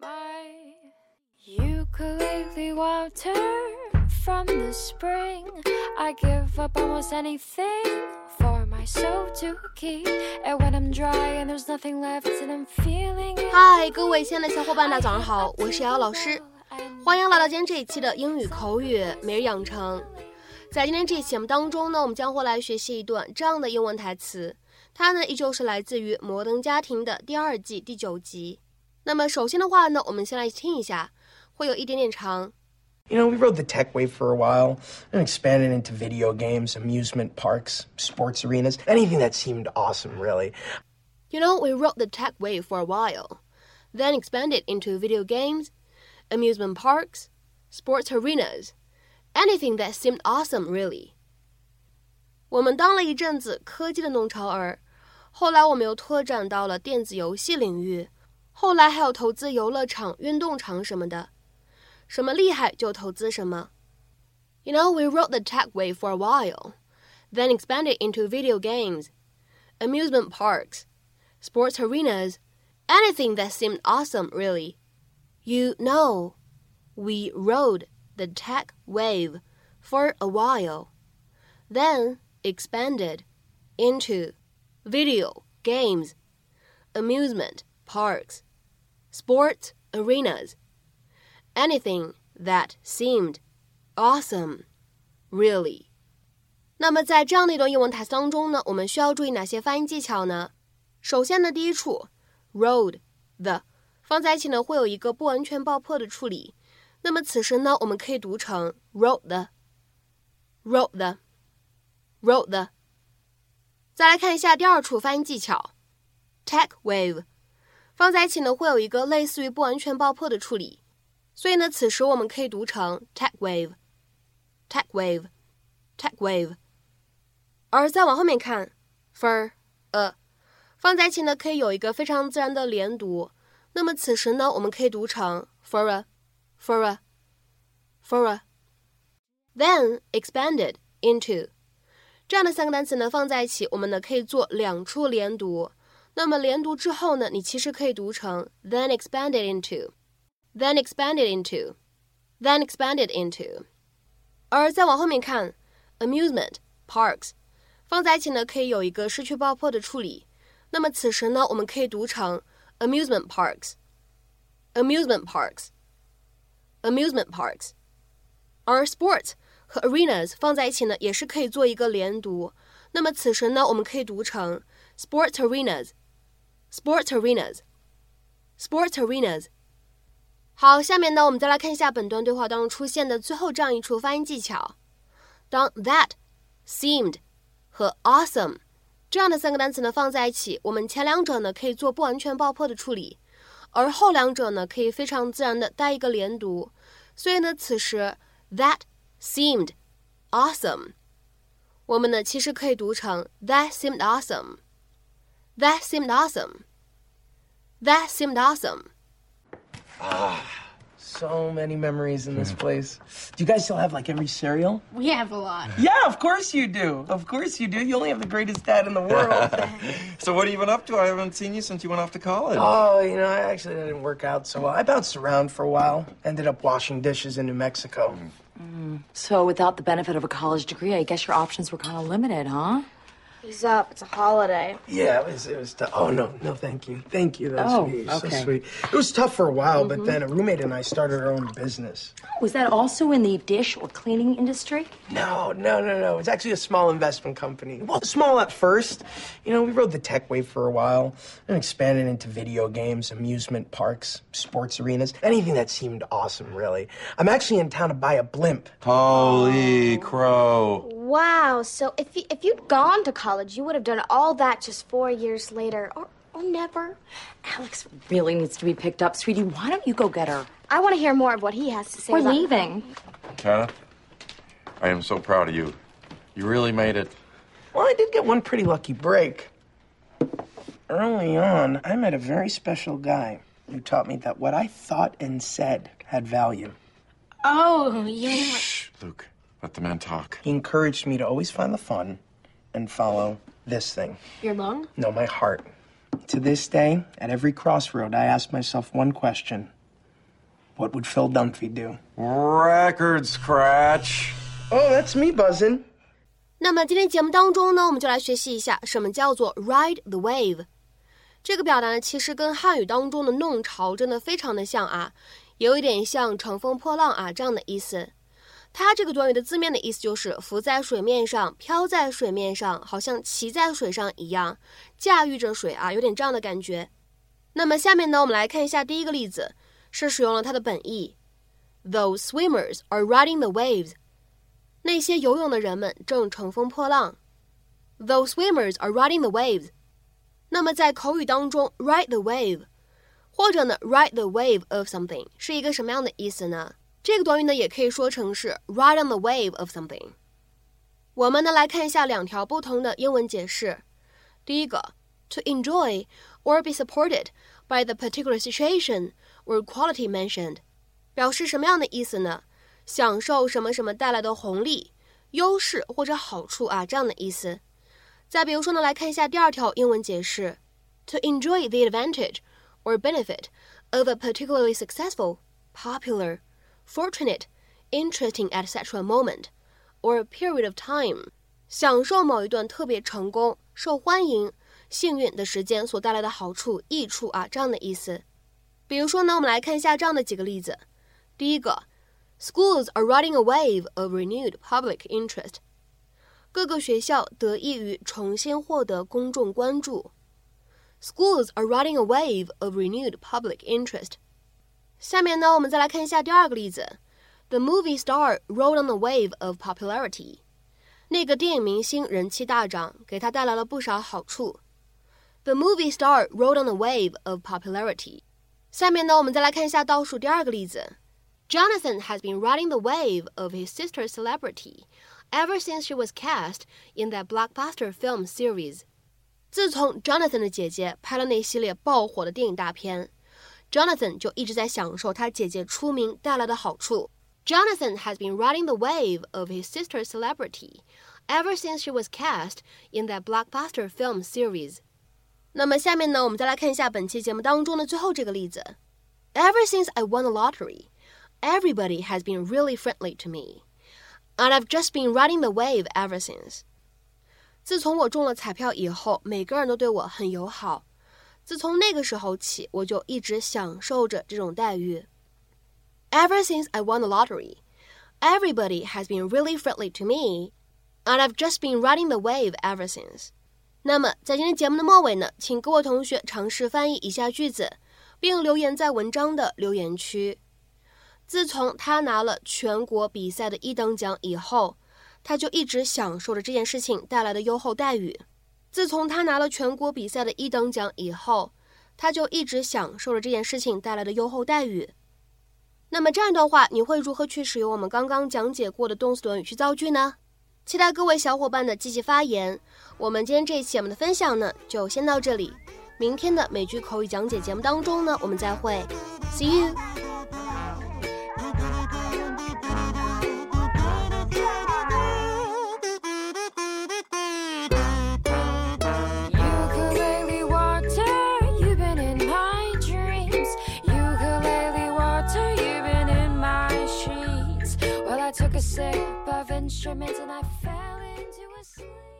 My ukulele water from the spring. I give up almost anything for my soul to keep. And when I'm dry and there's nothing left and I'm feeling. 嗨，各位亲爱的小伙伴，大家早上好，我是瑶老师，欢迎来到今天这一期的英语口语每日养成。在今天这一期节目当中呢，我们将会来学习一段这样的英文台词，它呢依旧是来自于《摩登家庭》的第二季第九集。那么首先的话呢，我们先来听一下，会有一点点长。 You know, we rode the tech wave for a while and expanded into video games, amusement parks, sports arenas, anything that seemed awesome, really. You know, we rode the tech wave for a while, then expanded into video games, amusement parks, sports arenas, anything that seemed awesome, really. 我们当了一阵子科技的弄潮儿，后来我们又拓展到了电子游戏领域， 后来还有投资游乐场、运动场什么的，什么厉害就投资什么。You know, we rode the tech wave for a while, then expanded into video games, amusement parks, sports arenas, anything that seemed awesome, really. You know, we rode the tech wave for a while, then expanded into video games, amusement parks, sports arenas, anything that seemed awesome, really. 那么在这样的一段英文台词当中呢，我们需要注意哪些发音技巧呢？首先呢，第一处 rode the 放在一起呢，会有一个不完全爆破的处理。那么此时呢，我们可以读成 rode the rode the rode the。再来看一下第二处发音技巧 tech wave 放在一起呢，会有一个类似于不完全爆破的处理。所以呢，此时我们可以读成 tech wave，tech wave，tech wave。而再往后面看，for a 放在一起呢，可以有一个非常自然的连读。那么此时呢，我们可以读成 for a for a for a then expanded into 这样的三个单词呢放在一起，我们呢可以做两处连读。那么连读之后呢，你其实可以读成 then expanded into then expanded into then expanded into。而再往后面看 amusement parks 放在一起呢，可以有一个失去爆破的处理。那么此时呢，我们可以读成 amusement parks，amusement parks，amusement parks。而 sports 和 arenas 放在一起呢，也是可以做一个连读。那么此时呢，我们可以读成 sports arenas，sports Sports arenas，sports arenas。好，下面呢，我们再来看一下本段对话当中出现的最后这样一处发音技巧。当 that seemed 和 awesome 这样的三个单词呢放在一起，我们前两者呢可以做不完全爆破的处理，而后两者呢可以非常自然的带一个连读。所以呢，此时 that seemed awesome，我们呢其实可以读成 that seemed awesome awesome，that seemed awesome. That seemed awesome。Ah, so many memories in this place. Do you guys still have like every cereal? We have a lot. Yeah, of course you do. Of course you do. You only have the greatest dad in the world. So what have you been up to? I haven't seen you since you went off to college. oh, you know, I actually didn't work out so well. I bounced around for a while. Ended up washing dishes in New Mexico. Mm. So, without the benefit of a college degree, I guess your options were kind of limited, huh? He's up. It's a holiday. Yeah, it was. It was tough. Oh no, no, thank you, thank you. That's Oh, sweet. So okay. sweet. It was tough for a while, but mm-hmm. then a roommate and I started our own business. Was that also in the dish or cleaning industry? No, no, no, no. It's actually a small investment company. Well, small at first. You know, we rode the tech wave for a while and expanded into video games, amusement parks, sports arenas, anything that seemed awesome, really. I'm actually in town to buy a blimp. Holy crow. Wow. So if you, if you'd gone to college, you would have done all that just four years later, or or never. Alex really needs to be picked up. Sweetie, why don't you go get her? I want to hear more of what he has to say. We're about- leaving. Kenneth, I am so proud of you. You really made it. Well, I did get one pretty lucky break. Early on, I met a very special guy who taught me that what I thought and said had value. Oh, yeah. Shh, Luke. Let the man talk. He encouraged me to always find the fun and follow this thing. Your lung? No, my heart. To this day, at every crossroad, I ask myself one question What would Phil Dunphy do? Record scratch. Oh, that's me buzzing. 那么今天节目当中呢，我们就来学习一下什么叫做 ride the wave。这个表达呢，其实跟汉语当中的弄潮真的非常的像啊，有一点像乘风破浪啊这样的意思。 它这个短语的字面的意思就是浮在水面上，飘在水面上，好像骑在水上一样，驾驭着水啊，有点这样的感觉。那么下面呢，我们来看一下第一个例子，是使用了它的本意。Those swimmers are riding the waves. 那些游泳的人们正乘风破浪。Those swimmers are riding the waves。那么在口语当中，ride the wave，或者呢，ride the wave of something 是一个什么样的意思呢？这个短语呢也可以说成是 ride on the wave of something。我们呢来看一下两条不同的英文解释。第一个，to enjoy or be supported by the particular situation or quality mentioned，表示什么样的意思呢？享受什么什么带来的红利、优势或者好处啊，这样的意思。再比如说呢，来看一下第二条英文解释：to enjoy the advantage or benefit of a particularly successful, popular, fortunate, interesting etc. moment or period of time，享受某一段特别成功、受欢迎、幸运的时间所带来的好处、益处啊，这样的意思。比如说呢，我们来看一下这样的几个例子。第一个。Schools are riding a wave of renewed public interest. 各个学校得益于重新获得公众关注。Schools are riding a wave of renewed public interest. 下面呢，我们再来看一下第二个例子。The movie star rode on the wave of popularity. 那个电影明星人气大涨，给他带来了不少好处。The movie star rode on the wave of popularity. 下面呢，我们再来看一下倒数第二个例子。Jonathan has been riding the wave of his sister's celebrity ever since she was cast in that blockbuster film series. 自从 Jonathan 的姐姐拍了那系列爆火的电影大片 ，Jonathan 就一直在享受他姐姐出名带来的好处。Jonathan has been riding the wave of his sister's celebrity ever since she was cast in that blockbuster film series. 那么下面呢，我们再来看一下本期节目当中的最后这个例子。Ever since I won the lottery, Everybody has been really friendly to me, and I've just been riding the wave ever since. 自从我中了彩票以后，每个人都对我很友好。 自从那个时候起，我就一直享受着这种待遇。Ever since I won the lottery, everybody has been really friendly to me, and I've just been riding the wave ever since. 那么，在今天节目的末尾呢，请各位同学尝试翻译以下句子，并留言在文章的留言区。自从他拿了全国比赛的一等奖以后，他就一直享受着这件事情带来的优厚待遇。自从他拿了全国比赛的一等奖以后，他就一直享受着这件事情带来的优厚待遇。那么这样一段话，你会如何去使用我们刚刚讲解过的动词短语去造句呢？期待各位小伙伴的积极发言。我们今天这一期我们的分享呢，就先到这里。明天的美剧口语讲解节目当中呢，我们再会。See you。Instruments and I fell into a sleep.